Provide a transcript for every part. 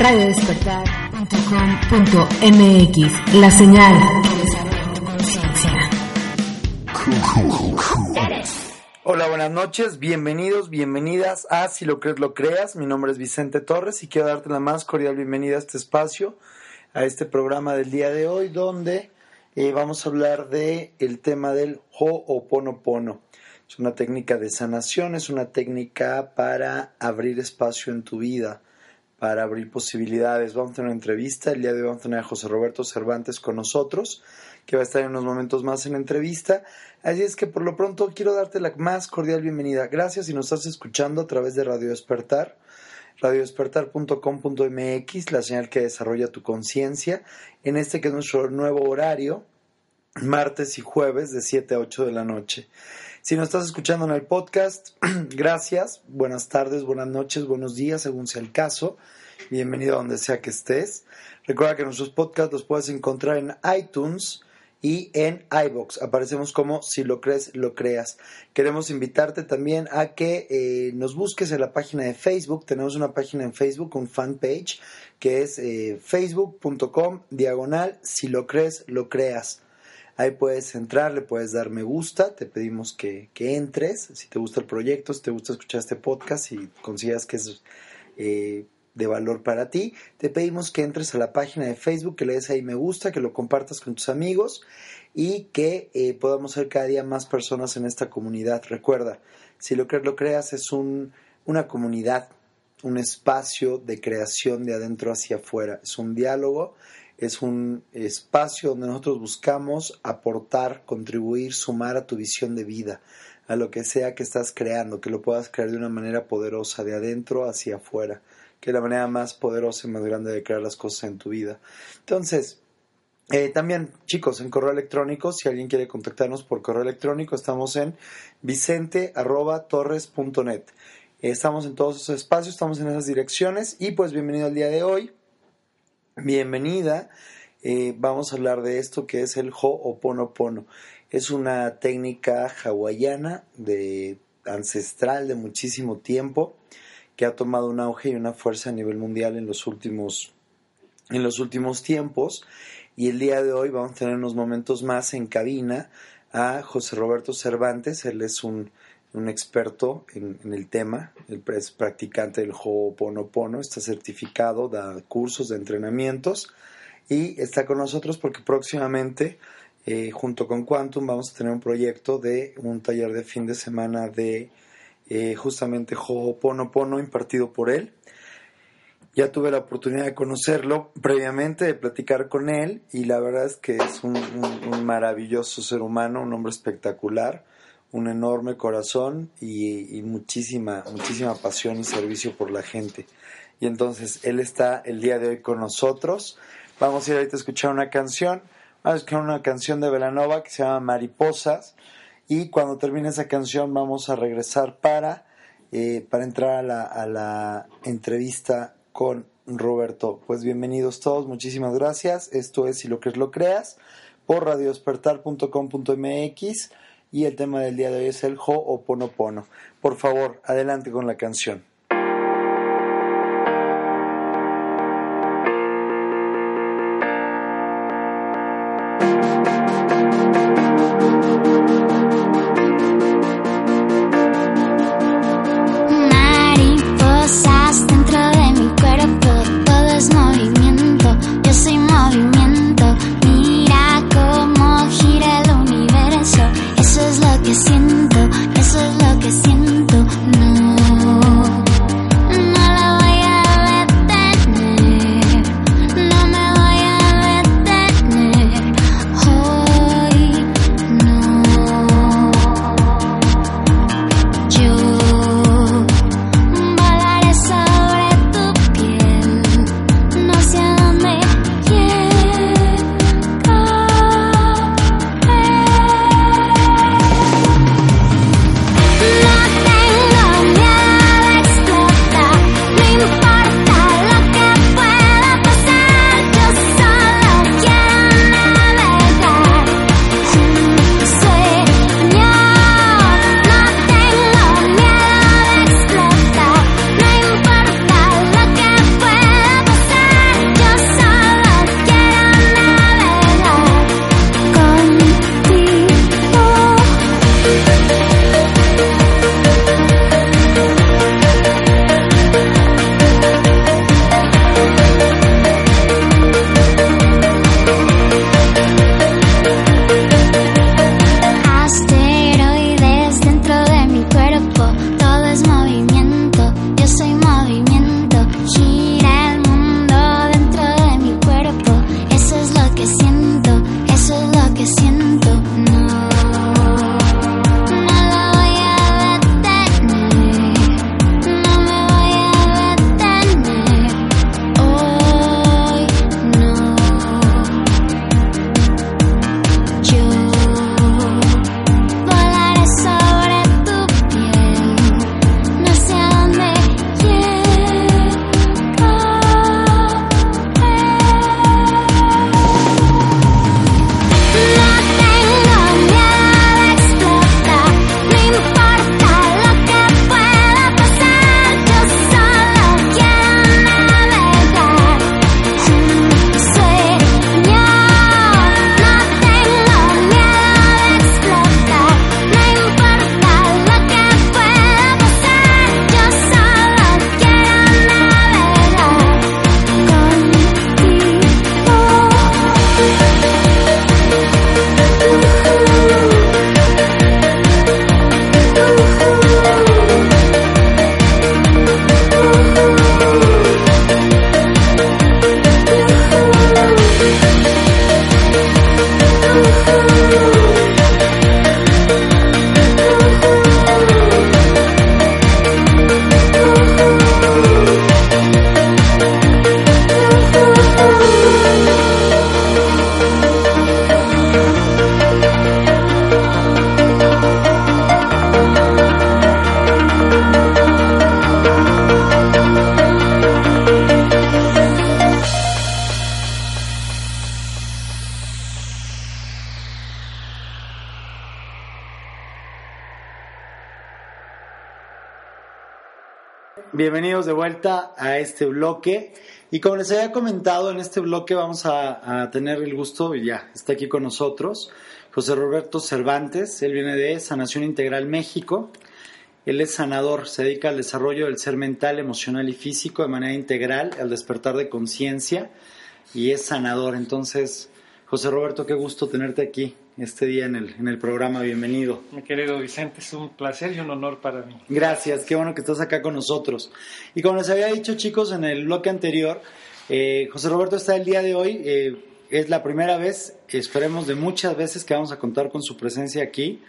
radiodespertar.com.mx La señal. Hola, buenas noches, bienvenidos, bienvenidas a Si lo crees, lo creas. Mi nombre es Vicente Torres y quiero darte la más cordial bienvenida a este espacio, a este programa del día de hoy, donde eh, vamos a hablar de el tema del Ho'oponopono. Es una técnica de sanación, es una técnica para abrir espacio en tu vida para abrir posibilidades. Vamos a tener una entrevista. El día de hoy vamos a tener a José Roberto Cervantes con nosotros, que va a estar en unos momentos más en la entrevista. Así es que por lo pronto quiero darte la más cordial bienvenida. Gracias si nos estás escuchando a través de Radio Despertar, radiodespertar.com.mx, la señal que desarrolla tu conciencia, en este que es nuestro nuevo horario, martes y jueves de 7 a 8 de la noche. Si nos estás escuchando en el podcast, gracias, buenas tardes, buenas noches, buenos días, según sea el caso. Bienvenido a donde sea que estés. Recuerda que nuestros podcasts los puedes encontrar en iTunes y en iBox. Aparecemos como si lo crees, lo creas. Queremos invitarte también a que eh, nos busques en la página de Facebook. Tenemos una página en Facebook, un fanpage, que es eh, facebook.com diagonal si lo crees, lo creas. Ahí puedes entrar, le puedes dar me gusta, te pedimos que, que entres, si te gusta el proyecto, si te gusta escuchar este podcast, y consideras que es eh, de valor para ti, te pedimos que entres a la página de Facebook, que le des ahí me gusta, que lo compartas con tus amigos y que eh, podamos ser cada día más personas en esta comunidad. Recuerda, si lo crees, lo creas, es un, una comunidad, un espacio de creación de adentro hacia afuera, es un diálogo es un espacio donde nosotros buscamos aportar, contribuir, sumar a tu visión de vida, a lo que sea que estás creando, que lo puedas crear de una manera poderosa, de adentro hacia afuera, que es la manera más poderosa y más grande de crear las cosas en tu vida. Entonces, eh, también, chicos, en correo electrónico, si alguien quiere contactarnos por correo electrónico, estamos en vicente.torres.net. estamos en todos esos espacios, estamos en esas direcciones y pues bienvenido al día de hoy bienvenida. Eh, vamos a hablar de esto que es el Ho'oponopono. Es una técnica hawaiana de ancestral de muchísimo tiempo que ha tomado un auge y una fuerza a nivel mundial en los últimos en los últimos tiempos y el día de hoy vamos a tener unos momentos más en cabina a José Roberto Cervantes, él es un un experto en, el tema, el es practicante del Ho'oponopono, está certificado, da cursos de entrenamientos y está con nosotros porque próximamente, eh, junto con Quantum, vamos a tener un proyecto de un taller de fin de semana de eh, justamente Ho'oponopono impartido por él. Ya tuve la oportunidad de conocerlo previamente, de platicar con él y la verdad es que es un maravilloso ser humano, un hombre espectacular un enorme corazón y, muchísima, muchísima pasión y servicio por la gente. Y entonces él está el día de hoy con nosotros. Vamos a ir ahorita a escuchar una canción. Vamos a escuchar una canción de Velanova que se llama Mariposas. Y cuando termine esa canción vamos a regresar para, eh, para entrar a la, a la entrevista con Roberto. Pues bienvenidos todos, muchísimas gracias. Esto es Si lo crees, lo creas por radiodespertar.com.mx y el tema del día de hoy es el Ho'oponopono. Por favor, adelante con la canción. A este bloque. Y como les había comentado, en este bloque vamos a, a, tener el gusto, y ya está aquí con nosotros, José Roberto Cervantes. Él viene de Sanación Integral México. Él es sanador, se dedica al desarrollo del ser mental, emocional y físico de manera integral, al despertar de conciencia, y es sanador. Entonces, José Roberto, qué gusto tenerte aquí este día en el, en el programa. Bienvenido. Mi querido Vicente, es un placer y un honor para mí. Gracias, qué bueno que estás acá con nosotros. Y como les había dicho, chicos, en el bloque anterior, eh, José Roberto está el día de hoy. Eh, es la primera vez, esperemos de muchas veces que vamos a contar con su presencia aquí,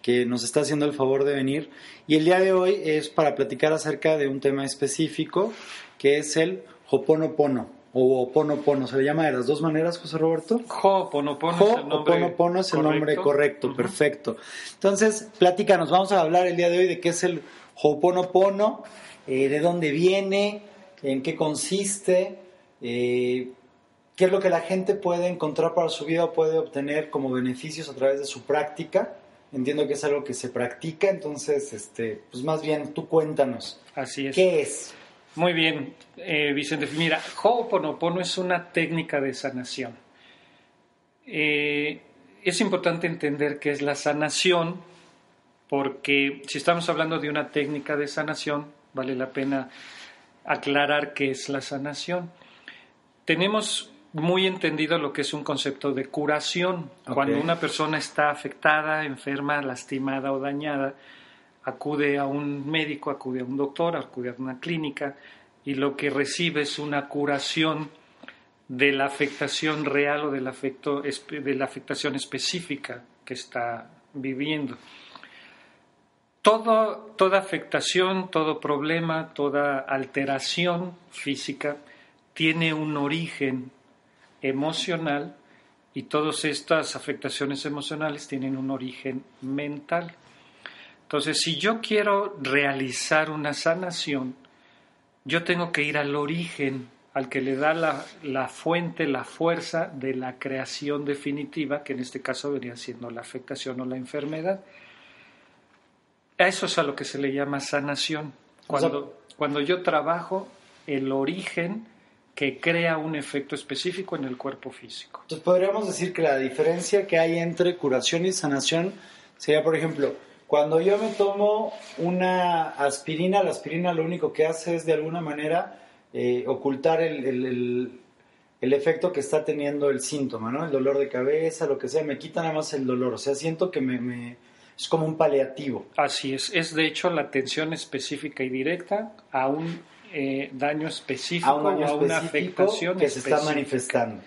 que nos está haciendo el favor de venir. Y el día de hoy es para platicar acerca de un tema específico, que es el Hoponopono o Oponopono. ¿Se le llama de las dos maneras, José Roberto? Ho'oponopono es el nombre, Oponopono es el nombre correcto, perfecto. Entonces, platícanos, vamos a hablar el día de hoy de qué es el Ho'oponopono, eh, de dónde viene, en qué consiste, eh, qué es lo que la gente puede encontrar para su vida o puede obtener como beneficios a través de su práctica. Entiendo que es algo que se practica, entonces, este, pues más bien tú cuéntanos. Así es. ¿Qué es? Muy bien, eh, Vicente. Mira, Ho'oponopono es una técnica de sanación. Eh, es importante entender qué es la sanación, porque si estamos hablando de una técnica de sanación, vale la pena aclarar qué es la sanación. Tenemos muy entendido lo que es un concepto de curación. Cuando una persona está afectada, enferma, lastimada o dañada, acude a un médico, acude a un doctor, acude a una clínica y lo que recibe es una curación de la afectación real o del afecto, de la afectación específica que está viviendo. Todo, toda afectación, todo problema, toda alteración física tiene un origen emocional y todas estas afectaciones emocionales tienen un origen mental. Entonces, si yo quiero realizar una sanación, yo tengo que ir al origen, al que le da la, la fuente, la fuerza de la creación definitiva, que en este caso venía siendo la afectación o la enfermedad. Eso es a lo que se le llama sanación. Cuando, cuando yo trabajo el origen que crea un efecto específico en el cuerpo físico. Entonces podríamos decir que la diferencia que hay entre curación y sanación sería, por ejemplo, cuando yo me tomo una aspirina, la aspirina lo único que hace es de alguna manera eh, ocultar el, el- el- el efecto que está teniendo el síntoma, ¿no? El dolor de cabeza, lo que sea, me quita nada más el dolor, o sea, siento que me, me- es como un paliativo. Así es, es de hecho la atención específica y directa a un eh, daño específico a un daño a una específico afectación que se está manifestando.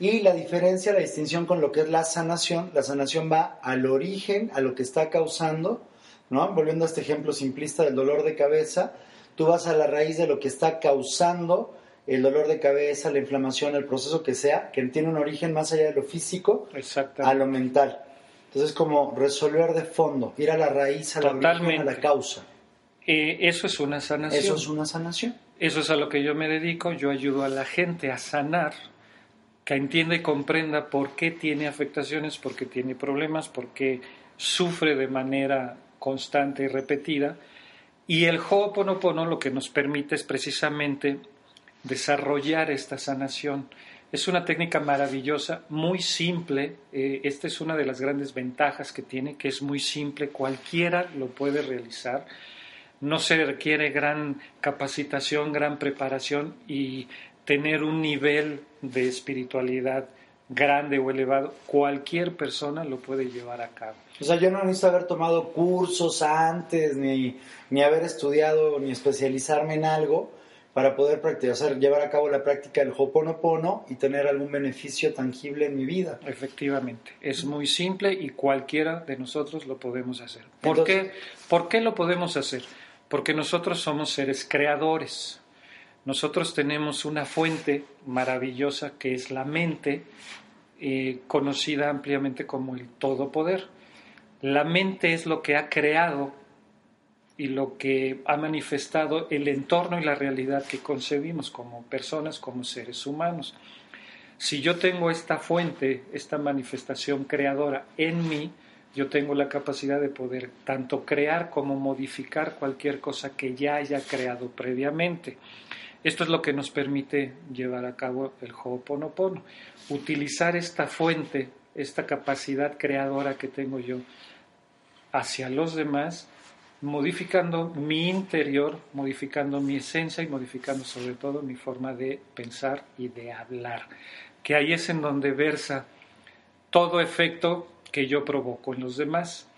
Y la diferencia, la distinción con lo que es la sanación, la sanación va al origen, a lo que está causando, ¿no? Volviendo a este ejemplo simplista del dolor de cabeza, tú vas a la raíz de lo que está causando el dolor de cabeza, la inflamación, el proceso que sea, que tiene un origen más allá de lo físico, a lo mental. Entonces, como resolver de fondo, ir a la raíz, a la origen, a la causa. Eh, eso es una sanación. Eso es una sanación. Eso es a lo que yo me dedico. Yo ayudo a la gente a sanar, que entienda y comprenda por qué tiene afectaciones, por qué tiene problemas, por qué sufre de manera constante y repetida. Y el Ho'oponopono lo que nos permite es precisamente desarrollar esta sanación. Es una técnica maravillosa, muy simple. eh, esta es una de las grandes ventajas que tiene, que es muy simple, cualquiera lo puede realizar. No se requiere gran capacitación, gran preparación y tener un nivel de espiritualidad grande o elevado. Cualquier persona lo puede llevar a cabo. O sea, yo no necesito haber tomado cursos antes, ni, ni haber estudiado, ni especializarme en algo para poder practicar, o sea, llevar a cabo la práctica del Ho'oponopono y tener algún beneficio tangible en mi vida. Efectivamente, es muy simple y cualquiera de nosotros lo podemos hacer. ¿Por, Entonces- qué? ¿Por qué lo podemos hacer? Porque nosotros somos seres creadores. Nosotros tenemos una fuente maravillosa que es la mente, eh, conocida ampliamente como el todopoder. La mente es lo que ha creado y lo que ha manifestado el entorno y la realidad que concebimos como personas, como seres humanos. Si yo tengo esta fuente, esta manifestación creadora en mí, yo tengo la capacidad de poder tanto crear como modificar cualquier cosa que ya haya creado previamente. Esto es lo que nos permite llevar a cabo el Ho'oponopono. Utilizar esta fuente, esta capacidad creadora que tengo yo hacia los demás, modificando mi interior, modificando mi esencia y modificando sobre todo mi forma de pensar y de hablar. Que ahí es en donde versa todo efecto que yo provoco en los demás.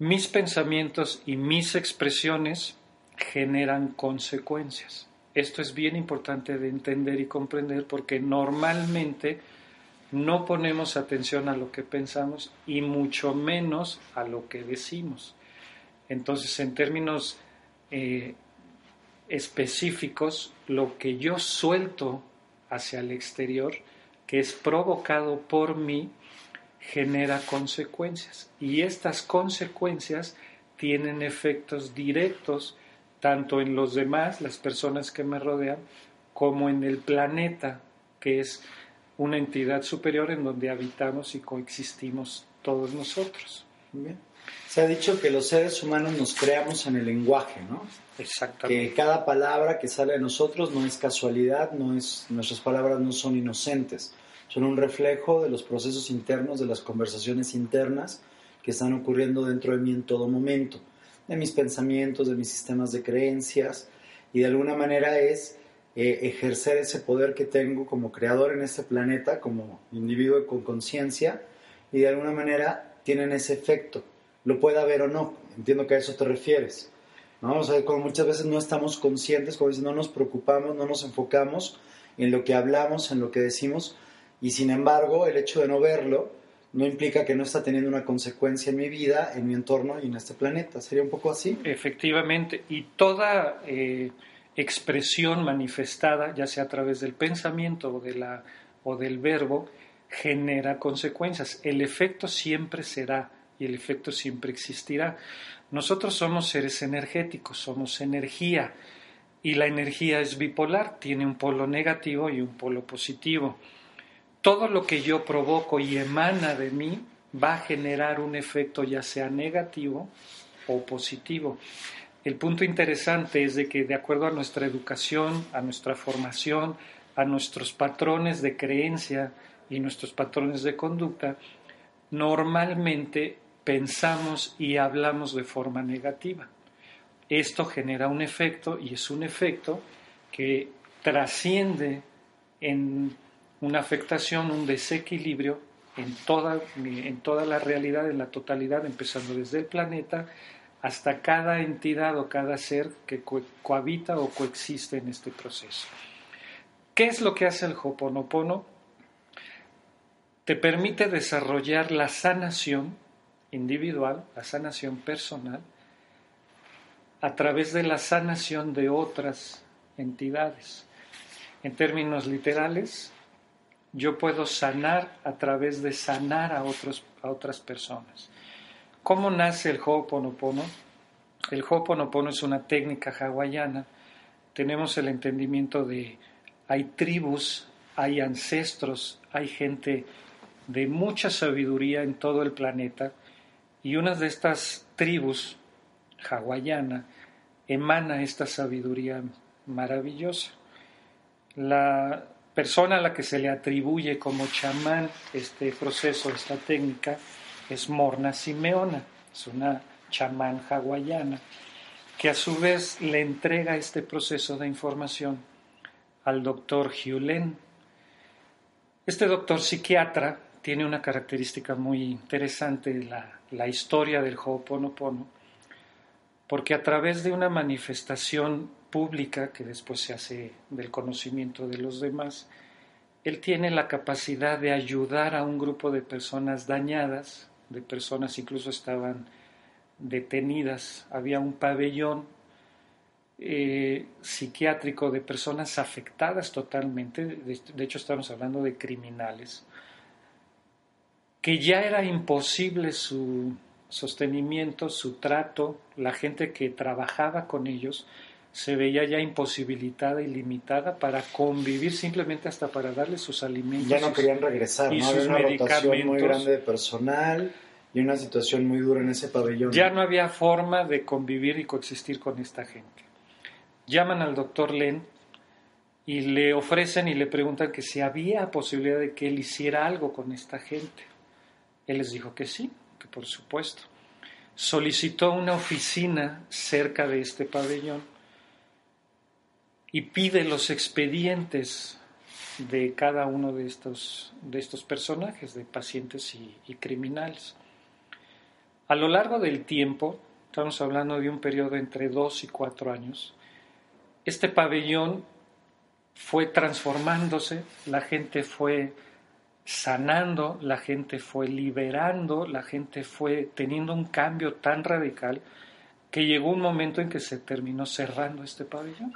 Mis pensamientos y mis expresiones generan consecuencias. Esto es bien importante de entender y comprender porque normalmente no ponemos atención a lo que pensamos y mucho menos a lo que decimos. Entonces, en términos eh, específicos, lo que yo suelto hacia el exterior, que es provocado por mí, genera consecuencias. Y estas consecuencias tienen efectos directos tanto en los demás, las personas que me rodean, como en el planeta, que es una entidad superior en donde habitamos y coexistimos todos nosotros. Se ha dicho que los seres humanos nos creamos en el lenguaje, ¿no? Exactamente. Que cada palabra que sale de nosotros no es casualidad, no es, nuestras palabras no son inocentes, son un reflejo de los procesos internos, de las conversaciones internas que están ocurriendo dentro de mí en todo momento de mis pensamientos, de mis sistemas de creencias, y de alguna manera es eh, ejercer ese poder que tengo como creador en este planeta, como individuo con conciencia, y de alguna manera tienen ese efecto, lo pueda ver o no, entiendo que a eso te refieres. ¿no? O sea, como muchas veces no estamos conscientes, como no nos preocupamos, no nos enfocamos en lo que hablamos, en lo que decimos, y sin embargo el hecho de no verlo, no implica que no está teniendo una consecuencia en mi vida, en mi entorno y en este planeta. ¿Sería un poco así? Efectivamente, y toda eh, expresión manifestada, ya sea a través del pensamiento o, de la, o del verbo, genera consecuencias. El efecto siempre será y el efecto siempre existirá. Nosotros somos seres energéticos, somos energía y la energía es bipolar, tiene un polo negativo y un polo positivo todo lo que yo provoco y emana de mí va a generar un efecto ya sea negativo o positivo. El punto interesante es de que de acuerdo a nuestra educación, a nuestra formación, a nuestros patrones de creencia y nuestros patrones de conducta, normalmente pensamos y hablamos de forma negativa. Esto genera un efecto y es un efecto que trasciende en una afectación, un desequilibrio en toda, en toda la realidad, en la totalidad, empezando desde el planeta hasta cada entidad o cada ser que cohabita o coexiste en este proceso. ¿Qué es lo que hace el Hoponopono? Te permite desarrollar la sanación individual, la sanación personal, a través de la sanación de otras entidades. En términos literales, yo puedo sanar a través de sanar a, otros, a otras personas. ¿Cómo nace el Ho'oponopono? El Ho'oponopono es una técnica hawaiana. Tenemos el entendimiento de hay tribus, hay ancestros, hay gente de mucha sabiduría en todo el planeta y una de estas tribus hawaiana emana esta sabiduría maravillosa. La persona a la que se le atribuye como chamán este proceso, esta técnica, es Morna Simeona, es una chamán hawaiana, que a su vez le entrega este proceso de información al doctor Len. Este doctor psiquiatra tiene una característica muy interesante, la, la historia del Ho'oponopono, porque a través de una manifestación pública que después se hace del conocimiento de los demás, él tiene la capacidad de ayudar a un grupo de personas dañadas, de personas incluso estaban detenidas, había un pabellón eh, psiquiátrico de personas afectadas totalmente, de hecho estamos hablando de criminales, que ya era imposible su sostenimiento, su trato, la gente que trabajaba con ellos, se veía ya imposibilitada y limitada para convivir simplemente hasta para darle sus alimentos. Ya no querían regresar, y ¿no? Había una medicamentos. muy grande de personal y una situación muy dura en ese pabellón. Ya no había forma de convivir y coexistir con esta gente. Llaman al doctor Len y le ofrecen y le preguntan que si había posibilidad de que él hiciera algo con esta gente. Él les dijo que sí, que por supuesto. Solicitó una oficina cerca de este pabellón y pide los expedientes de cada uno de estos, de estos personajes, de pacientes y, y criminales. A lo largo del tiempo, estamos hablando de un periodo entre dos y cuatro años, este pabellón fue transformándose, la gente fue sanando, la gente fue liberando, la gente fue teniendo un cambio tan radical que llegó un momento en que se terminó cerrando este pabellón.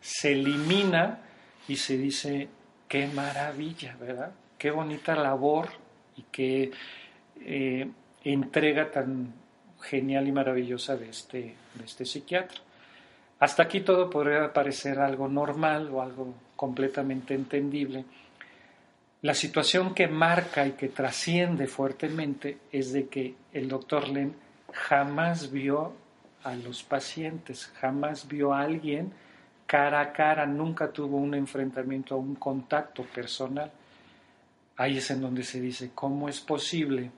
Se elimina y se dice, qué maravilla, ¿verdad? Qué bonita labor y qué eh, entrega tan genial y maravillosa de este, de este psiquiatra. Hasta aquí todo podría parecer algo normal o algo completamente entendible. La situación que marca y que trasciende fuertemente es de que el doctor Len jamás vio a los pacientes, jamás vio a alguien cara a cara, nunca tuvo un enfrentamiento, un contacto personal. Ahí es en donde se dice, ¿cómo es posible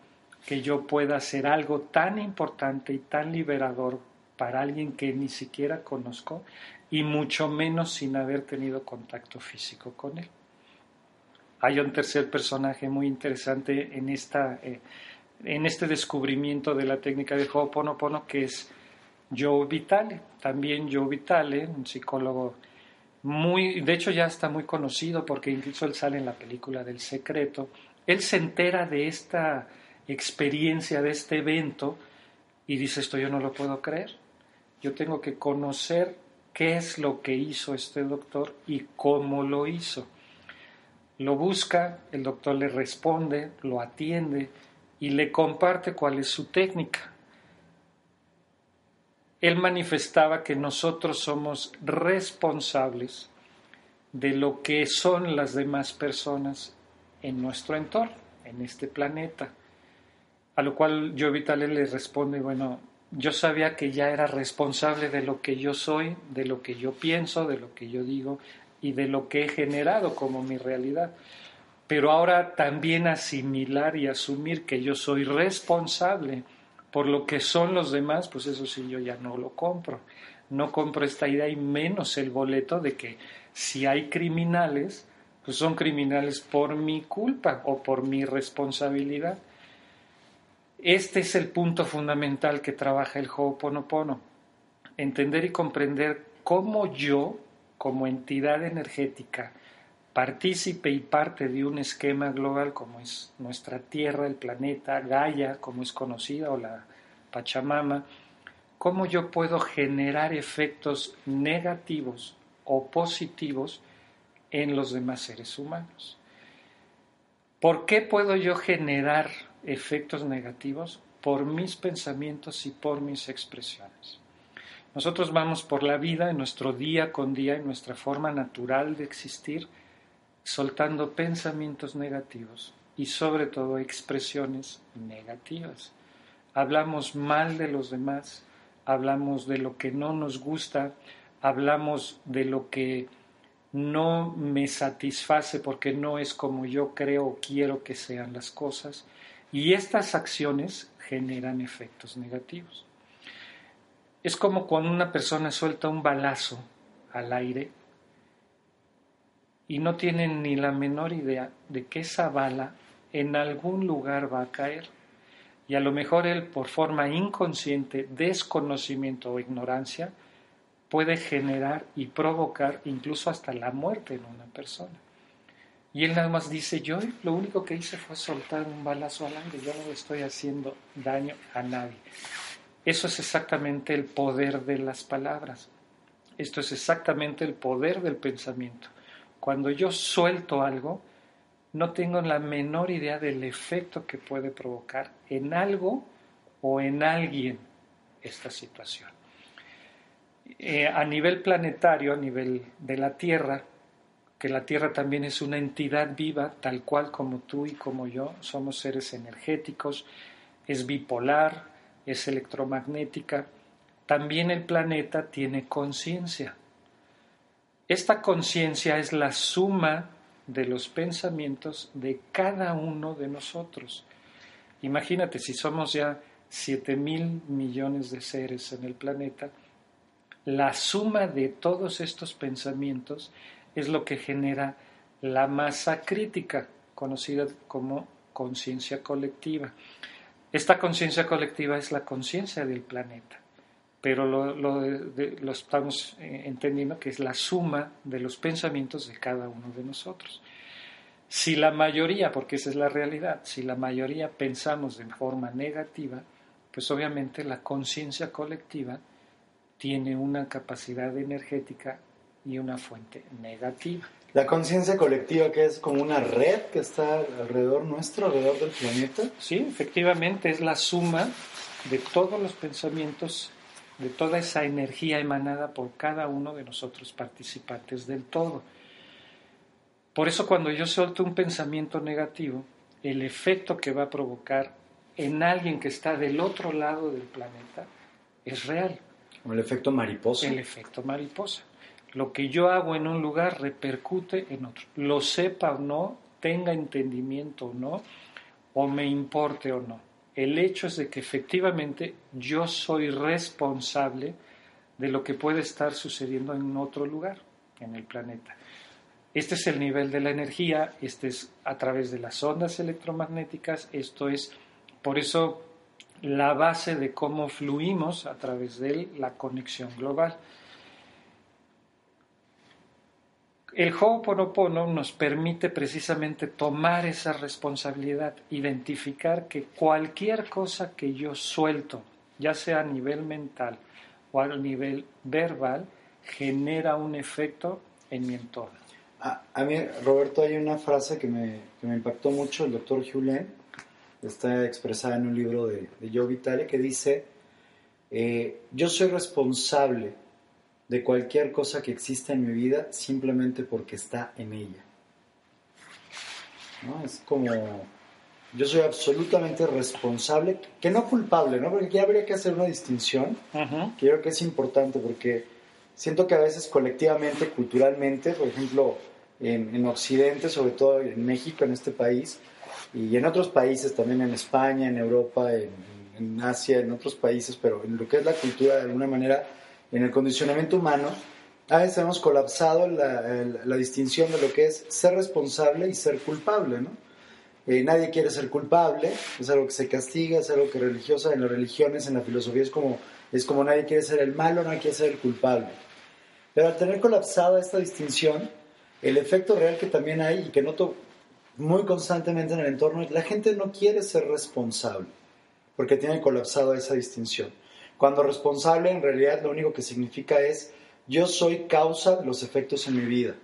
que yo pueda hacer algo tan importante y tan liberador para alguien que ni siquiera conozco y mucho menos sin haber tenido contacto físico con él? Hay un tercer personaje muy interesante en, esta, eh, en este descubrimiento de la técnica de Ho'oponopono que es Joe Vitale, también Joe Vitale, un psicólogo muy, de hecho ya está muy conocido porque incluso él sale en la película del secreto. Él se entera de esta experiencia, de este evento, y dice esto yo no lo puedo creer. Yo tengo que conocer qué es lo que hizo este doctor y cómo lo hizo. Lo busca, el doctor le responde, lo atiende y le comparte cuál es su técnica él manifestaba que nosotros somos responsables de lo que son las demás personas en nuestro entorno, en este planeta. A lo cual yo Vitale le responde, bueno, yo sabía que ya era responsable de lo que yo soy, de lo que yo pienso, de lo que yo digo y de lo que he generado como mi realidad. Pero ahora también asimilar y asumir que yo soy responsable por lo que son los demás, pues eso sí, yo ya no lo compro. No compro esta idea y menos el boleto de que si hay criminales, pues son criminales por mi culpa o por mi responsabilidad. Este es el punto fundamental que trabaja el Ho'oponopono. Entender y comprender cómo yo, como entidad energética, partícipe y parte de un esquema global como es nuestra Tierra, el planeta, Gaia, como es conocida, o la Pachamama, cómo yo puedo generar efectos negativos o positivos en los demás seres humanos. ¿Por qué puedo yo generar efectos negativos? Por mis pensamientos y por mis expresiones. Nosotros vamos por la vida en nuestro día con día, en nuestra forma natural de existir, soltando pensamientos negativos y sobre todo expresiones negativas. Hablamos mal de los demás, hablamos de lo que no nos gusta, hablamos de lo que no me satisface porque no es como yo creo o quiero que sean las cosas y estas acciones generan efectos negativos. Es como cuando una persona suelta un balazo al aire y no tienen ni la menor idea de que esa bala en algún lugar va a caer. Y a lo mejor él, por forma inconsciente, desconocimiento o ignorancia, puede generar y provocar incluso hasta la muerte en una persona. Y él nada más dice, yo lo único que hice fue soltar un balazo al aire, yo no le estoy haciendo daño a nadie. Eso es exactamente el poder de las palabras. Esto es exactamente el poder del pensamiento. Cuando yo suelto algo, no tengo la menor idea del efecto que puede provocar en algo o en alguien esta situación. Eh, a nivel planetario, a nivel de la Tierra, que la Tierra también es una entidad viva, tal cual como tú y como yo, somos seres energéticos, es bipolar, es electromagnética. También el planeta tiene conciencia. Esta conciencia es la suma de los pensamientos de cada uno de nosotros. Imagínate, si somos ya 7 mil millones de seres en el planeta, la suma de todos estos pensamientos es lo que genera la masa crítica, conocida como conciencia colectiva. Esta conciencia colectiva es la conciencia del planeta, pero lo, lo, estamos eh, entendiendo que es la suma de los pensamientos de cada uno de nosotros. Si la mayoría, porque esa es la realidad, si la mayoría pensamos de forma negativa, pues obviamente la conciencia colectiva tiene una capacidad energética y una fuente negativa. La conciencia colectiva que es como una red que está alrededor nuestro, alrededor del planeta. Sí, efectivamente es la suma de todos los pensamientos, de toda esa energía emanada por cada uno de nosotros participantes del todo. Por eso cuando yo suelto un pensamiento negativo, el efecto que va a provocar en alguien que está del otro lado del planeta es real. El efecto mariposa. El efecto mariposa. Lo que yo hago en un lugar repercute en otro. Lo sepa o no, tenga entendimiento o no, o me importe o no. El hecho es de que efectivamente yo soy responsable de lo que puede estar sucediendo en otro lugar, en el planeta. Este es el nivel de la energía, este es a través de las ondas electromagnéticas, esto es, por eso, la base de cómo fluimos a través de la conexión global. El Ho'oponopono nos permite precisamente tomar esa responsabilidad, identificar que cualquier cosa que yo suelto, ya sea a nivel mental o a nivel verbal, genera un efecto en mi entorno. A, mí, Roberto, hay una frase que me, impactó mucho, el doctor Julien, está expresada en un libro de, de Joe Vitale, que dice, eh, yo soy responsable de cualquier cosa que exista en mi vida simplemente porque está en ella. ¿No? Es como, yo soy absolutamente responsable, que no culpable, ¿no? Porque aquí habría que hacer una distinción, que creo que es importante, porque siento que a veces colectivamente, culturalmente, por ejemplo, en, en Occidente, sobre todo en México, en este país, y en otros países, también en España, en Europa, en, en Asia, en otros países, pero en lo que es la cultura, de alguna manera, en el condicionamiento humano, a veces hemos colapsado la, distinción de lo que es ser responsable y ser culpable, ¿no? Eh, nadie quiere ser culpable, es algo que se castiga, es algo que religiosa, en las religiones, en la filosofía es como, es como nadie quiere ser el malo, nadie quiere ser el culpable. Pero al tener colapsada esta distinción, el efecto real que también hay y que noto muy constantemente en el entorno es la gente no quiere ser responsable porque tiene colapsado esa distinción. Cuando responsable en realidad lo único que significa es yo soy causa de los efectos en mi vida.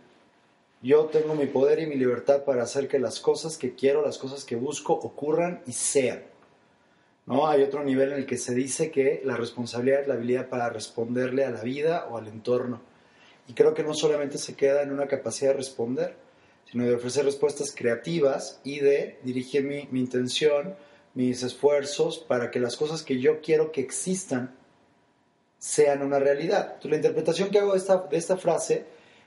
Yo tengo mi poder y mi libertad para hacer que las cosas que quiero, las cosas que busco ocurran y sean. ¿No? Hay otro nivel en el que se dice que la responsabilidad es la habilidad para responderle a la vida o al entorno. Y creo que no solamente se queda en una capacidad de responder, sino de ofrecer respuestas creativas y de dirigir mi, mi intención mis esfuerzos para que las cosas que yo quiero que existan sean una realidad. Entonces, la interpretación que hago de esta, de esta frase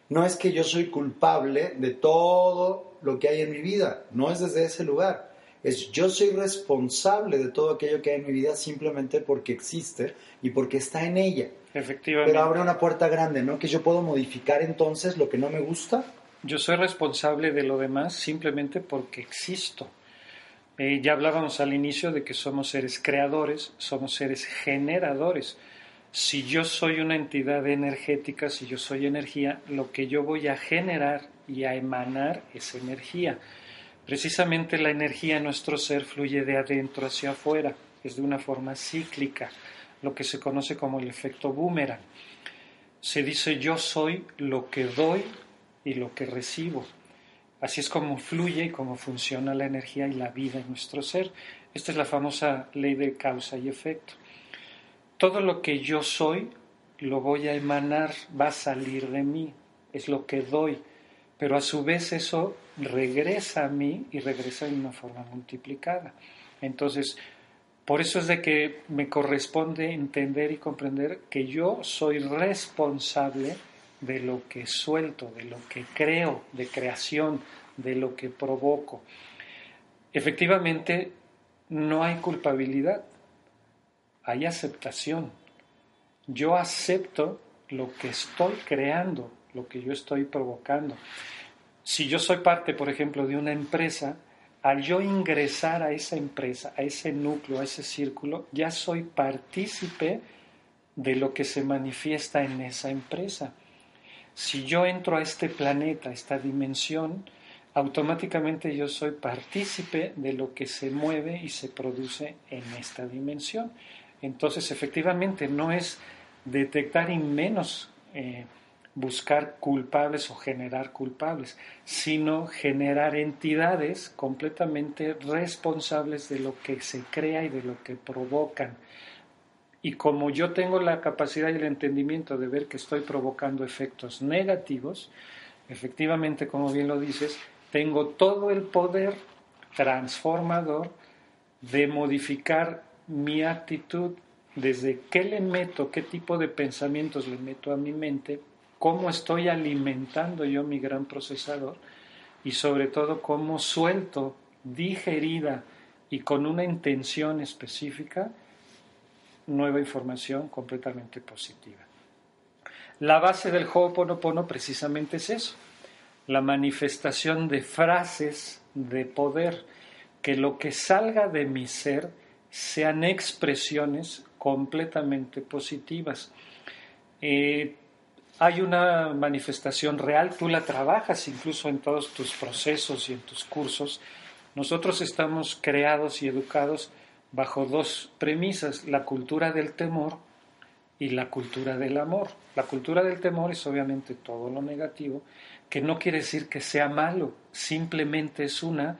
no es que yo soy culpable de todo lo que hay en mi vida, no es desde ese lugar. Es yo soy responsable de todo aquello que hay en mi vida simplemente porque existe y porque está en ella. Efectivamente. Pero abre una puerta grande, ¿no? Que yo puedo modificar entonces lo que no me gusta. Yo soy responsable de lo demás simplemente porque existo. Eh, ya hablábamos al inicio de que somos seres creadores, somos seres generadores. Si yo soy una entidad energética, si yo soy energía, lo que yo voy a generar y a emanar es energía. Precisamente la energía en nuestro ser fluye de adentro hacia afuera, es de una forma cíclica, lo que se conoce como el efecto boomerang. Se dice yo soy lo que doy y lo que recibo. Así es como fluye y cómo funciona la energía y la vida en nuestro ser. Esta es la famosa ley de causa y efecto. Todo lo que yo soy lo voy a emanar, va a salir de mí, es lo que doy, pero a su vez eso regresa a mí y regresa de una forma multiplicada. Entonces, Por eso es de que me corresponde entender y comprender que yo soy responsable de lo que suelto, de lo que creo, de creación, de lo que provoco. Efectivamente, no hay culpabilidad, hay aceptación. Yo acepto lo que estoy creando, lo que yo estoy provocando. Si yo soy parte, por ejemplo, de una empresa, al yo ingresar a esa empresa, a ese núcleo, a ese círculo, ya soy partícipe de lo que se manifiesta en esa empresa. Si yo entro a este planeta, a esta dimensión, automáticamente yo soy partícipe de lo que se mueve y se produce en esta dimensión. Entonces, efectivamente, no es detectar y menos eh, buscar culpables o generar culpables, sino generar entidades completamente responsables de lo que se crea y de lo que provocan. Y como yo tengo la capacidad y el entendimiento de ver que estoy provocando efectos negativos, efectivamente, como bien lo dices, tengo todo el poder transformador de modificar mi actitud desde qué le meto, qué tipo de pensamientos le meto a mi mente, cómo estoy alimentando yo mi gran procesador y sobre todo cómo suelto digerida y con una intención específica nueva información completamente positiva. La base del Ho'oponopono precisamente es eso, la manifestación de frases de poder, que lo que salga de mi ser sean expresiones completamente positivas. Eh, hay una manifestación real, tú la trabajas incluso en todos tus procesos y en tus cursos. Nosotros estamos creados y educados bajo dos premisas, la cultura del temor y la cultura del amor. La cultura del temor es obviamente todo lo negativo, que no quiere decir que sea malo, simplemente es una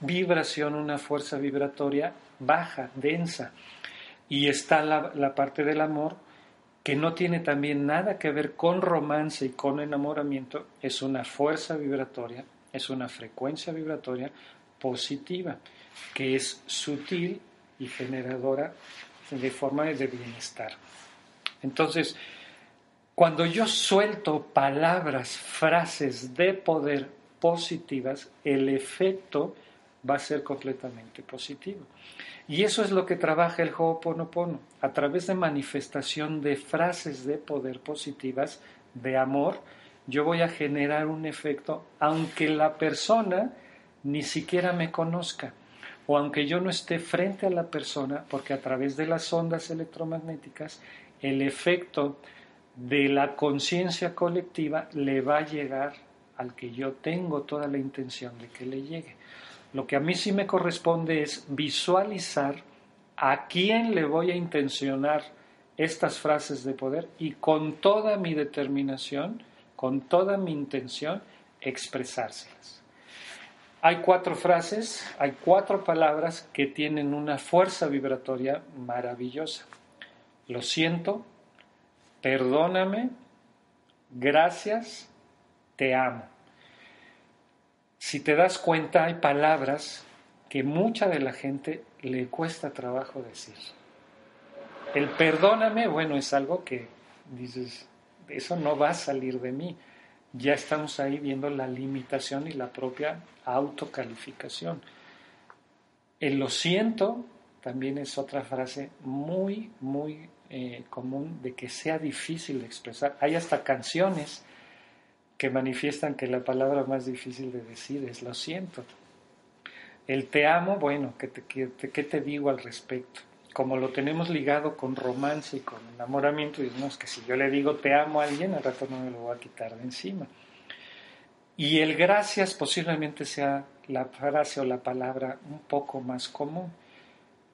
vibración, una fuerza vibratoria baja, densa. Y está la, parte del amor, que no tiene también nada que ver con romance y con enamoramiento, es una fuerza vibratoria, es una frecuencia vibratoria positiva, que es sutil y generadora de forma de bienestar. Entonces, cuando yo suelto palabras, frases de poder positivas, el efecto va a ser completamente positivo. Y eso es lo que trabaja el Ho'oponopono, a través de manifestación de frases de poder positivas, de amor, yo voy a generar un efecto aunque la persona ni siquiera me conozca o aunque yo no esté frente a la persona, porque a través de las ondas electromagnéticas el efecto de la conciencia colectiva le va a llegar al que yo tengo toda la intención de que le llegue. Lo que a mí sí me corresponde es visualizar a quién le voy a intencionar estas frases de poder y con toda mi determinación, con toda mi intención, expresárselas. Hay cuatro frases, hay cuatro palabras que tienen una fuerza vibratoria maravillosa. Lo siento, perdóname, gracias, te amo. Si te das cuenta, hay palabras que mucha de la gente le cuesta trabajo decir. El perdóname, bueno, es algo que dices, eso no va a salir de mí. Ya estamos ahí viendo la limitación y la propia autocalificación. El lo siento también es otra frase muy, muy eh, común de que sea difícil de expresar. Hay hasta canciones que manifiestan que la palabra más difícil de decir es lo siento. El te amo, bueno, ¿qué te, te digo al respecto? Como lo tenemos ligado con romance y con enamoramiento, decimos que si yo le digo te amo a alguien, al rato no me lo voy a quitar de encima. Y el gracias posiblemente sea la frase o la palabra un poco más común,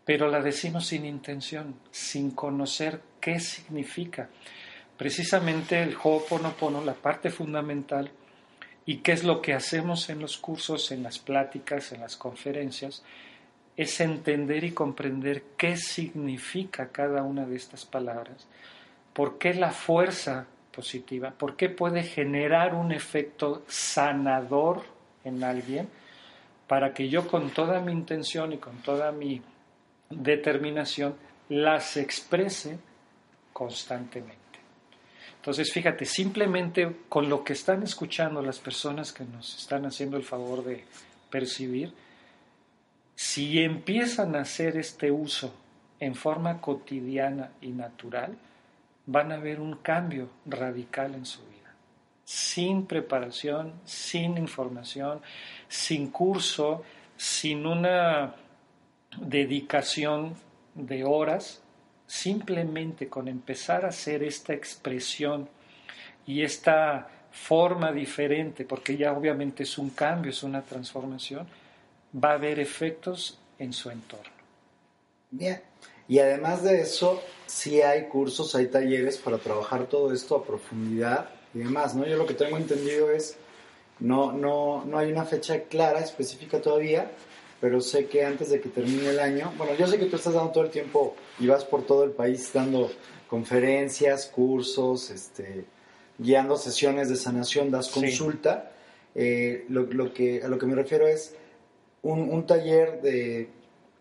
pero la decimos sin intención, sin conocer qué significa precisamente el Ho'oponopono, la parte fundamental, y qué es lo que hacemos en los cursos, en las pláticas, en las conferencias, es entender y comprender qué significa cada una de estas palabras, por qué la fuerza positiva, por qué puede generar un efecto sanador en alguien, para que yo con toda mi intención y con toda mi determinación las exprese constantemente. Entonces, fíjate, simplemente con lo que están escuchando las personas que nos están haciendo el favor de percibir, si empiezan a hacer este uso en forma cotidiana y natural, van a ver un cambio radical en su vida. Sin preparación, sin información, sin curso, sin una dedicación de horas, simplemente con empezar a hacer esta expresión y esta forma diferente, porque ya obviamente es un cambio, es una transformación, va a haber efectos en su entorno. Bien, y además de eso, sí hay cursos, hay talleres para trabajar todo esto a profundidad y demás, ¿no? Yo lo que tengo entendido es, no, no, no hay una fecha clara, específica todavía, pero sé que antes de que termine el año, bueno, yo sé que tú estás dando todo el tiempo y vas por todo el país dando conferencias, cursos, este, guiando sesiones de sanación, das consulta. Eh, lo, lo, que, a lo que me refiero es, un, taller de,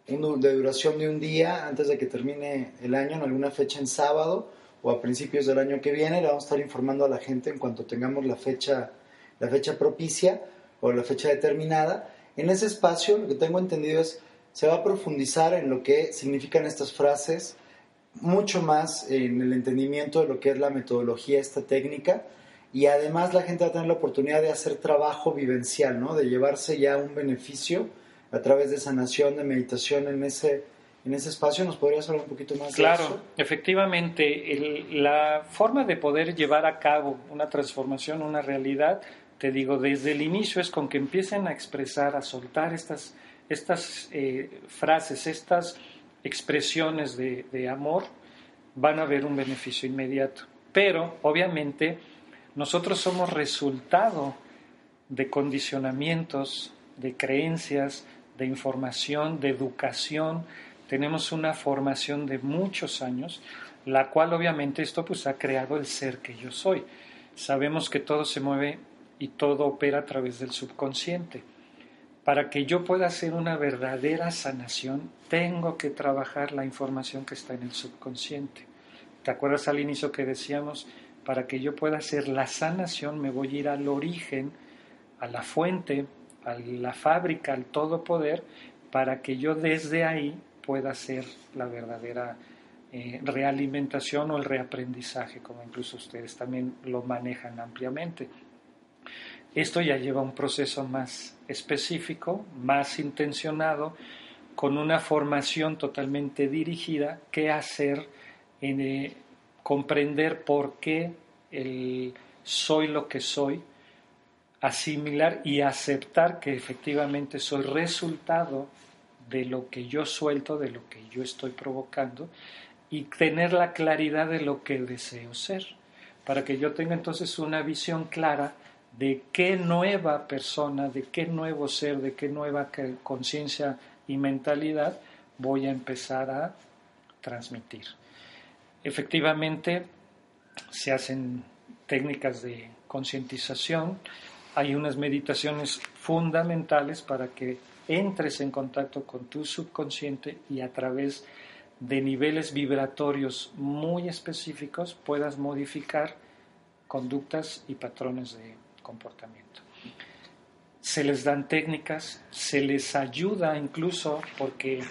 de duración de un día antes de que termine el año, en alguna fecha en sábado o a principios del año que viene. Le vamos a estar informando a la gente en cuanto tengamos la fecha, la fecha propicia o la fecha determinada. En ese espacio, lo que tengo entendido es, se va a profundizar en lo que significan estas frases, mucho más en el entendimiento de lo que es la metodología, esta técnica, y además la gente va a tener la oportunidad de hacer trabajo vivencial, ¿no? De llevarse ya un beneficio a través de sanación, de meditación en ese, en ese espacio. ¿Nos podrías hablar un poquito más claro, de eso? Claro, efectivamente, la forma de poder llevar a cabo una transformación, una realidad, te digo, desde el inicio es con que empiecen a expresar, a soltar estas, estas eh, frases, estas expresiones de, de amor, van a ver un beneficio inmediato. Pero, obviamente, nosotros somos resultado de condicionamientos, de creencias, de información, de educación. Tenemos una formación de muchos años, la cual obviamente esto pues ha creado el ser que yo soy. Sabemos que todo se mueve y todo opera a través del subconsciente. Para que yo pueda hacer una verdadera sanación, tengo que trabajar la información que está en el subconsciente. ¿Te acuerdas al inicio que decíamos? Para que yo pueda hacer la sanación, me voy a ir al origen, a la fuente, a la fábrica, al todo poder, para que yo desde ahí pueda hacer la verdadera eh, realimentación o el reaprendizaje, como incluso ustedes también lo manejan ampliamente. Esto ya lleva un proceso más específico, más intencionado, con una formación totalmente dirigida, qué hacer en, eh, comprender por qué el soy lo que soy, asimilar y aceptar que efectivamente soy resultado de lo que yo suelto, de lo que yo estoy provocando y tener la claridad de lo que deseo ser, para que yo tenga entonces una visión clara de qué nueva persona, de qué nuevo ser, de qué nueva conciencia y mentalidad voy a empezar a transmitir. Efectivamente, se hacen técnicas de concientización, hay unas meditaciones fundamentales para que entres en contacto con tu subconsciente y a través de niveles vibratorios muy específicos puedas modificar conductas y patrones de comportamiento. Se les dan técnicas, se les ayuda incluso porque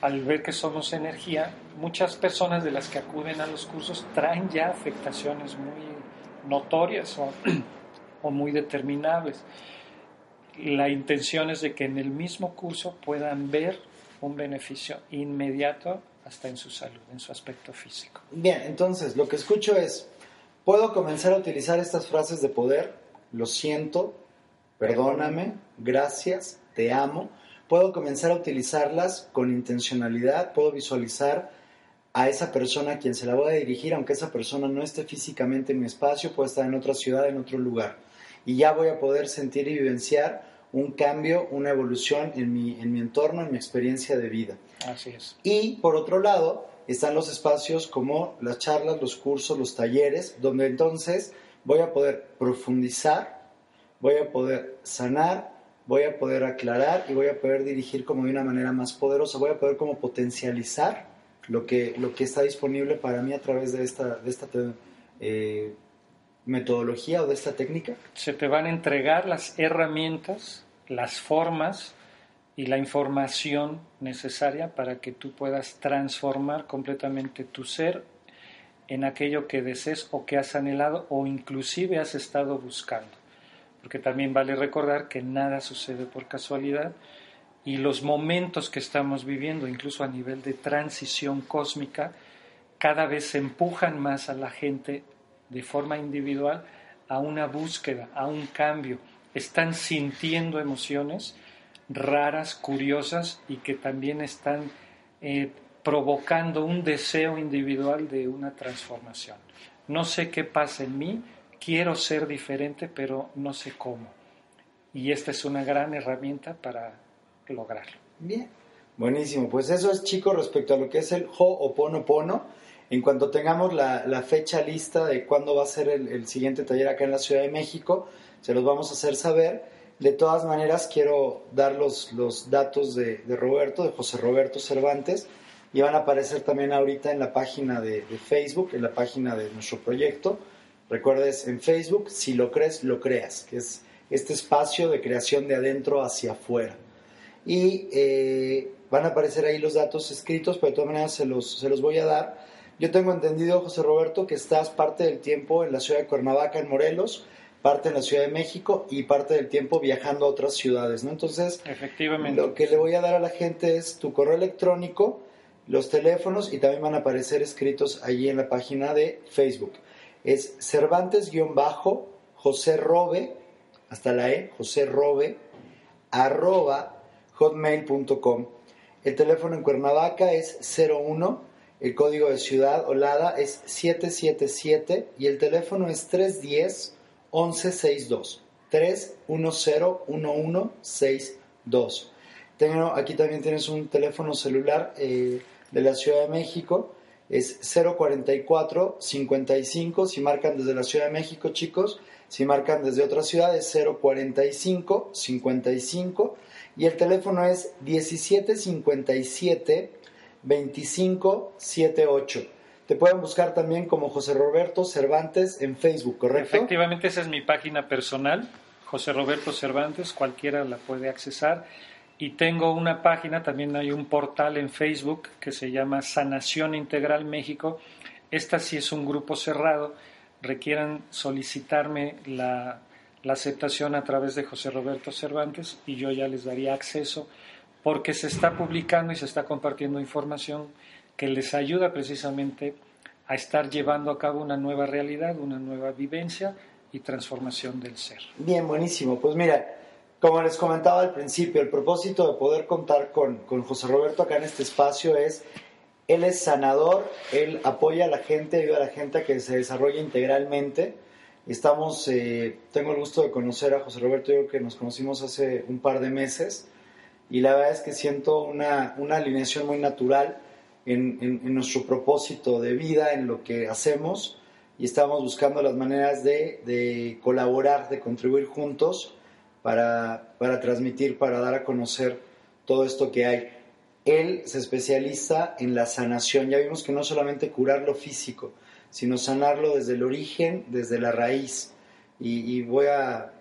al ver que somos energía, muchas personas de las que acuden a los cursos traen ya afectaciones muy notorias o, muy determinables. La intención es de que en el mismo curso puedan ver un beneficio inmediato hasta en su salud, en su aspecto físico. Bien, entonces lo que escucho es, puedo comenzar a utilizar estas frases de poder, lo siento, perdóname, gracias, te amo, puedo comenzar a utilizarlas con intencionalidad, puedo visualizar a esa persona a quien se la voy a dirigir, aunque esa persona no esté físicamente en mi espacio, puede estar en otra ciudad, en otro lugar. Y ya voy a poder sentir y vivenciar un cambio, una evolución en mi, en mi entorno, en mi experiencia de vida. Así es. Y por otro lado, están los espacios como las charlas, los cursos, los talleres, donde entonces voy a poder profundizar, voy a poder sanar, voy a poder aclarar y voy a poder dirigir como de una manera más poderosa, voy a poder como potencializar lo que, lo que está disponible para mí a través de esta, de esta eh, metodología o de esta técnica. Se te van a entregar las herramientas, las formas y la información necesaria para que tú puedas transformar completamente tu ser en aquello que desees o que has anhelado o inclusive has estado buscando. Porque también vale recordar que nada sucede por casualidad y los momentos que estamos viviendo, incluso a nivel de transición cósmica, cada vez empujan más a la gente de forma individual a una búsqueda, a un cambio. Están sintiendo emociones raras, curiosas y que también están eh, provocando un deseo individual de una transformación. No sé qué pasa en mí, quiero ser diferente, pero no sé cómo. Y esta es una gran herramienta para lograrlo. Bien, buenísimo. Pues eso es, chicos, respecto a lo que es el Ho'oponopono. En cuanto tengamos la, fecha lista de cuándo va a ser el siguiente taller acá en la Ciudad de México, se los vamos a hacer saber. De todas maneras, quiero dar los, los datos de, Roberto, de José Roberto Cervantes, y van a aparecer también ahorita en la página de, Facebook, en la página de nuestro proyecto. Recuerdes en Facebook, si lo crees, lo creas, que es este espacio de creación de adentro hacia afuera. Y eh, van a aparecer ahí los datos escritos, pero de todas maneras se los, se los voy a dar. Yo tengo entendido, José Roberto, que estás parte del tiempo en la ciudad de Cuernavaca, en Morelos, parte en la Ciudad de México y parte del tiempo viajando a otras ciudades, ¿no? Entonces, Efectivamente. lo que le voy a dar a la gente es tu correo electrónico, los teléfonos y también van a aparecer escritos allí en la página de Facebook. Es Cervantes-José Robe, hasta la E, José Robe, arroba hotmail.com. El teléfono en Cuernavaca es 01, el código de ciudad Olada es 777 y el teléfono es 310 1162 3101162. Tengo, aquí también tienes un teléfono celular eh, de la Ciudad de México, es 044 55, si marcan desde la Ciudad de México, chicos, si marcan desde otra ciudad es 045 55 y el teléfono es 1757 2578. Te pueden buscar también como José Roberto Cervantes en Facebook, ¿correcto? Efectivamente, esa es mi página personal, José Roberto Cervantes, cualquiera la puede accesar. Y tengo una página, también hay un portal en Facebook que se llama Sanación Integral México. Esta sí es un grupo cerrado. Requieran solicitarme la, la aceptación a través de José Roberto Cervantes y yo ya les daría acceso porque se está publicando y se está compartiendo información que les ayuda precisamente a estar llevando a cabo una nueva realidad, una nueva vivencia y transformación del ser. Bien, buenísimo. Pues mira, como les comentaba al principio, el propósito de poder contar con, con José Roberto acá en este espacio es, él es sanador, él apoya a la gente, ayuda a la gente a que se desarrolle integralmente. Estamos, eh, tengo el gusto de conocer a José Roberto, yo creo que nos conocimos hace un par de meses y la verdad es que siento una, una alineación muy natural en, nuestro propósito de vida, en lo que hacemos y estamos buscando las maneras de, colaborar, de contribuir juntos para, para, transmitir, para dar a conocer todo esto que hay. Él se especializa en la sanación. Ya vimos que no solamente curar lo físico, sino sanarlo desde el origen, desde la raíz. Y, voy a,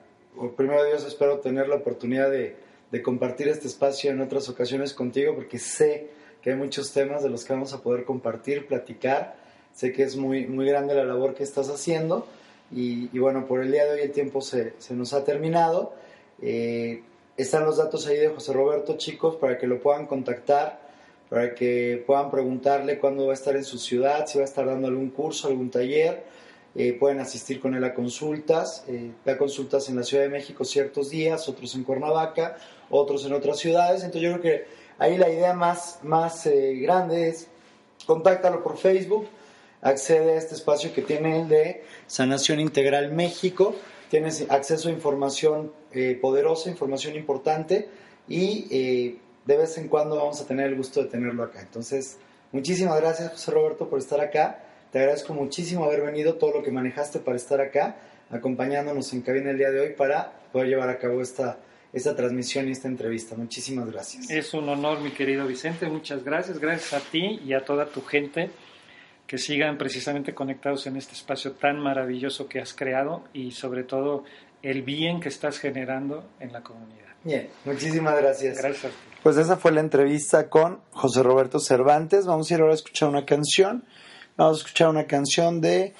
primero Dios, espero tener la oportunidad de, de compartir este espacio en otras ocasiones contigo porque sé que hay muchos temas de los que vamos a poder compartir, platicar. Sé que es muy, muy grande la labor que estás haciendo y, bueno, por el día de hoy el tiempo se, se nos ha terminado. Eh, están los datos ahí de José Roberto, chicos, para que lo puedan contactar, para que puedan preguntarle cuándo va a estar en su ciudad, si va a estar dando algún curso, algún taller. Eh, pueden asistir con él a consultas. Eh, da consultas en la Ciudad de México ciertos días, otros en Cuernavaca, otros en otras ciudades. Entonces yo creo que Ahí la idea más, más eh, grande es contáctalo por Facebook, accede a este espacio que tiene el de Sanación Integral México, tienes acceso a información eh, poderosa, información importante y eh, de vez en cuando vamos a tener el gusto de tenerlo acá. Entonces, muchísimas gracias José Roberto por estar acá, te agradezco muchísimo haber venido, todo lo que manejaste para estar acá, acompañándonos en cabina el día de hoy para poder llevar a cabo esta esta transmisión y esta entrevista. Muchísimas gracias. Es un honor, mi querido Vicente. Muchas gracias. Gracias a ti y a toda tu gente que sigan precisamente conectados en este espacio tan maravilloso que has creado y sobre todo el bien que estás generando en la comunidad. Bien, muchísimas gracias. Gracias. Pues esa fue la entrevista con José Roberto Cervantes. Vamos a ir ahora a escuchar una canción. Vamos a escuchar una canción de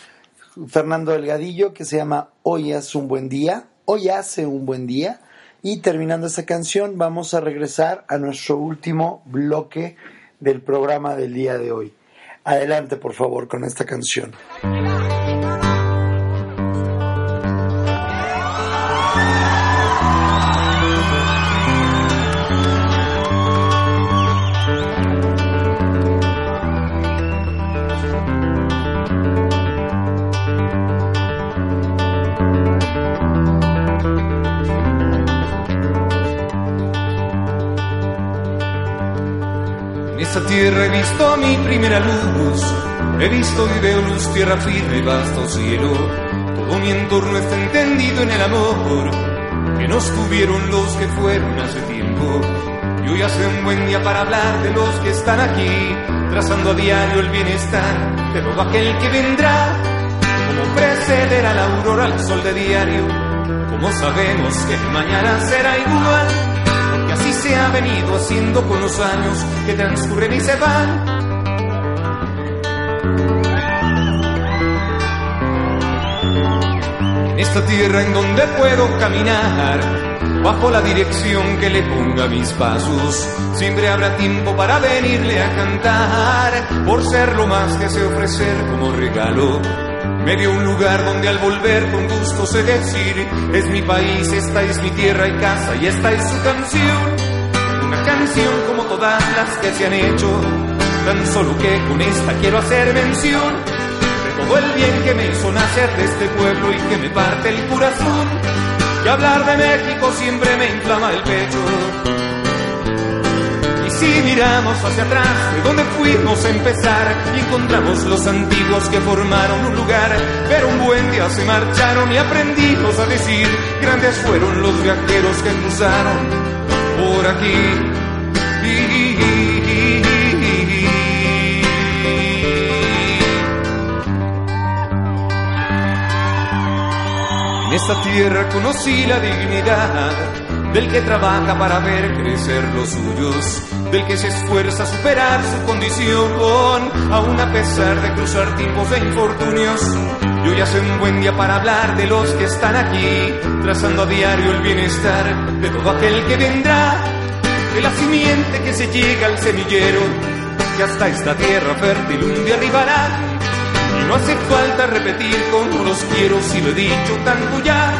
Fernando Delgadillo que se llama Hoy hace un buen día. Hoy hace un buen día. Y terminando esta canción, vamos a regresar a nuestro último bloque del programa del día de hoy. Adelante, por favor, con esta canción. He visto mi primera luz, he visto y veo luz, tierra firme, vasto cielo. Todo mi entorno está entendido en el amor que nos tuvieron los que fueron hace tiempo. Y hoy hace un buen día para hablar de los que están aquí, trazando a diario el bienestar de todo aquel que vendrá. Como precederá la aurora al sol de diario, como sabemos que mañana será igual se ha venido haciendo con los años que transcurren y se van. En esta tierra en donde puedo caminar, bajo la dirección que le ponga mis pasos, siempre habrá tiempo para venirle a cantar, por ser lo más que sé ofrecer como regalo. Me dio un lugar donde al volver con gusto sé decir, es mi país, esta es mi tierra y casa y esta es su canción. Una canción como todas las que se han hecho, tan solo que con esta quiero hacer mención de todo el bien que me hizo nacer de este pueblo y que me parte el corazón. Y hablar de México siempre me inflama el pecho. Y si miramos hacia atrás, de donde fuimos a empezar, y encontramos los antiguos que formaron un lugar, pero un buen día se marcharon y aprendimos a decir, grandes fueron los viajeros que cruzaron por aquí. En esta tierra conocí la dignidad del que trabaja para ver crecer los suyos, del que se esfuerza a superar su condición, aún a pesar de cruzar tiempos de infortunios. Y hoy hace un buen día para hablar de los que están aquí, trazando a diario el bienestar de todo aquel que vendrá, de la simiente que se llega al semillero, que hasta esta tierra fértil un día arribará. No hace falta repetir como los quiero si lo he dicho tanto ya.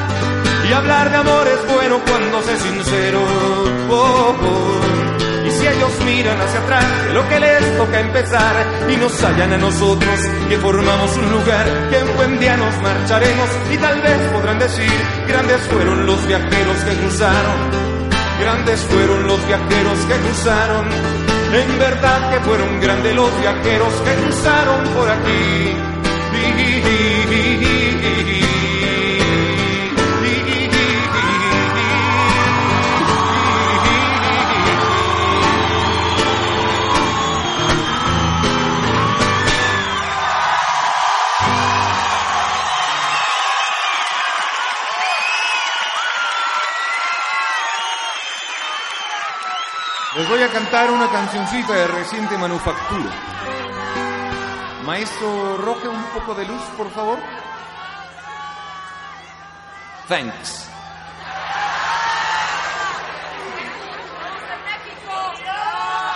Y hablar de amor es bueno cuando sé sincero. Oh, oh. Y si ellos miran hacia atrás de lo que les toca empezar y nos hallan a nosotros que formamos un lugar que un buen día nos marcharemos y tal vez podrán decir grandes fueron los viajeros que cruzaron. Grandes fueron los viajeros que cruzaron. En verdad que fueron grandes los viajeros que cruzaron por aquí. Les voy a cantar una cancioncita de reciente manufactura. Maestro Roque, un poco de luz, por favor. Thanks.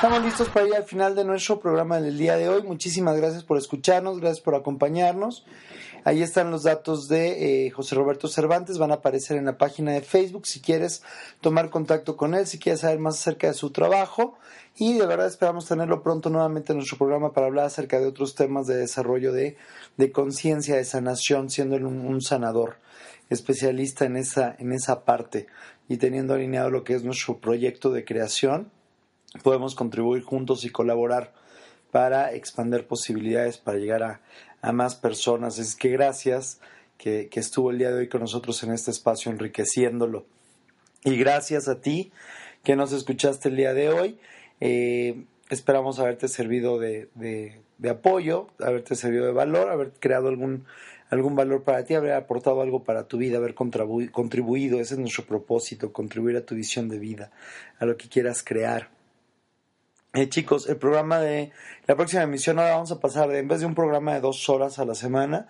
Estamos listos para ir al final de nuestro programa del día de hoy. Muchísimas gracias por escucharnos, gracias por acompañarnos. Ahí están los datos de eh, José Roberto Cervantes, van a aparecer en la página de Facebook si quieres tomar contacto con él, si quieres saber más acerca de su trabajo. Y de verdad esperamos tenerlo pronto nuevamente en nuestro programa para hablar acerca de otros temas de desarrollo de, de conciencia, de sanación, siendo un, un sanador especialista en esa, en esa parte y teniendo alineado lo que es nuestro proyecto de creación podemos contribuir juntos y colaborar para expandir posibilidades, para llegar a, a más personas. Es que gracias que, que, estuvo el día de hoy con nosotros en este espacio, enriqueciéndolo Y gracias a ti que nos escuchaste el día de hoy. Eh, esperamos haberte servido de, de, de, apoyo, haberte servido de valor, haber creado algún, algún valor para ti, haber aportado algo para tu vida, haber contribuido. Ese es nuestro propósito, contribuir a tu visión de vida, a lo que quieras crear. Eh, chicos, el programa de la próxima emisión ahora vamos a pasar de, en vez de un programa de dos horas a la semana,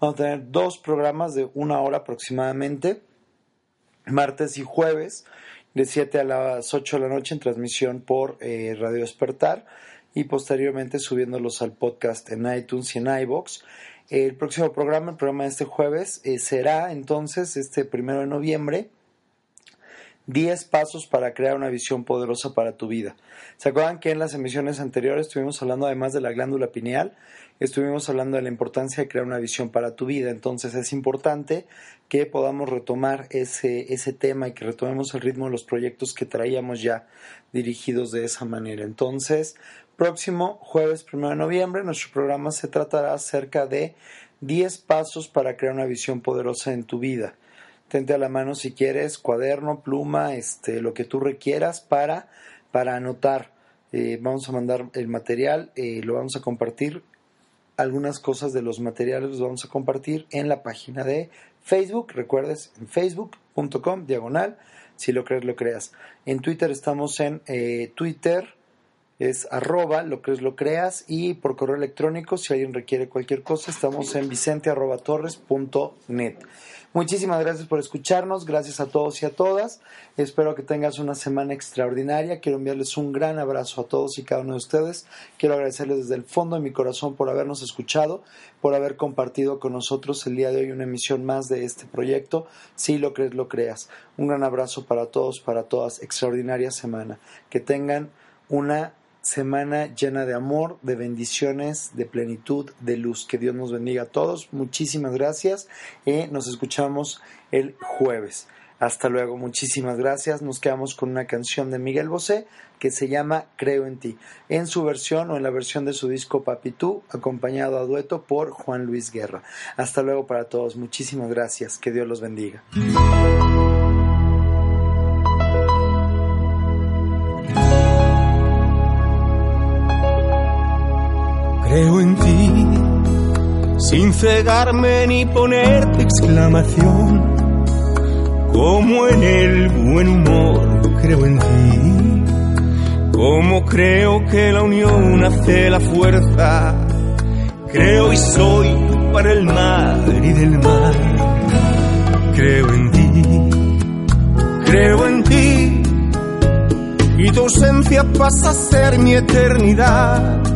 vamos a tener dos programas de una hora aproximadamente, martes y jueves, de 7 a las 8 de la noche en transmisión por eh, Radio Despertar y posteriormente subiéndolos al podcast en iTunes y en iBox. El próximo programa, el programa de este jueves, eh, será entonces este primero de noviembre 10 pasos para crear una visión poderosa para tu vida. ¿Se acuerdan que en las emisiones anteriores estuvimos hablando además de la glándula pineal? Estuvimos hablando de la importancia de crear una visión para tu vida. Entonces es importante que podamos retomar ese, ese tema y que retomemos el ritmo de los proyectos que traíamos ya dirigidos de esa manera. Entonces, próximo jueves 1 de noviembre, nuestro programa se tratará acerca de 10 pasos para crear una visión poderosa en tu vida tente a la mano si quieres, cuaderno, pluma, este, lo que tú requieras para, para anotar. Eh, vamos a mandar el material, eh, lo vamos a compartir. Algunas cosas de los materiales los vamos a compartir en la página de Facebook. Recuerdes, en facebook.com, diagonal, si lo crees, lo creas. En Twitter estamos en eh, Twitter, es arroba, lo crees, lo creas. Y por correo electrónico, si alguien requiere cualquier cosa, estamos en vicente arroba torres punto net. Muchísimas gracias por escucharnos, gracias a todos y a todas. Espero que tengas una semana extraordinaria. Quiero enviarles un gran abrazo a todos y cada uno de ustedes. Quiero agradecerles desde el fondo de mi corazón por habernos escuchado, por haber compartido con nosotros el día de hoy una emisión más de este proyecto. Si lo crees, lo creas. Un gran abrazo para todos, para todas. Extraordinaria semana. Que tengan una semana llena de amor, de bendiciones, de plenitud, de luz. Que Dios nos bendiga a todos. Muchísimas gracias y nos escuchamos el jueves. Hasta luego, muchísimas gracias. Nos quedamos con una canción de Miguel Bosé que se llama Creo en ti, en su versión o en la versión de su disco Papitú, acompañado a dueto por Juan Luis Guerra. Hasta luego para todos, muchísimas gracias. Que Dios los bendiga. Sin cegarme ni ponerte exclamación. Como en el buen humor, creo en ti. Como creo que la unión hace la fuerza. Creo y soy para el mar y del mar. Creo en ti, creo en ti. Y tu ausencia pasa a ser mi eternidad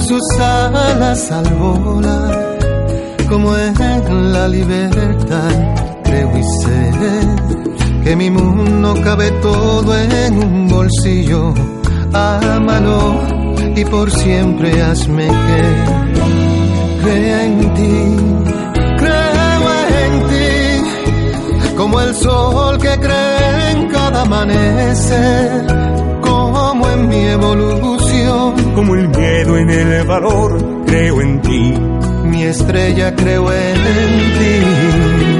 Sus alas al volar, como en la libertad creo y sé que mi mundo cabe todo en un bolsillo, ámalo y por siempre hazme que crea en ti, creo en ti, como el sol que cree en cada amanecer, en mi evolución como el miedo en el valor, creo en ti. Mi estrella creo en ti.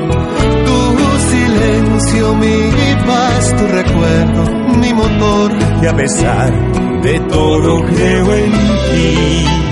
silencio, mi paz, tu recuerdo, mi motor. Y a pesar de todo creo en ti.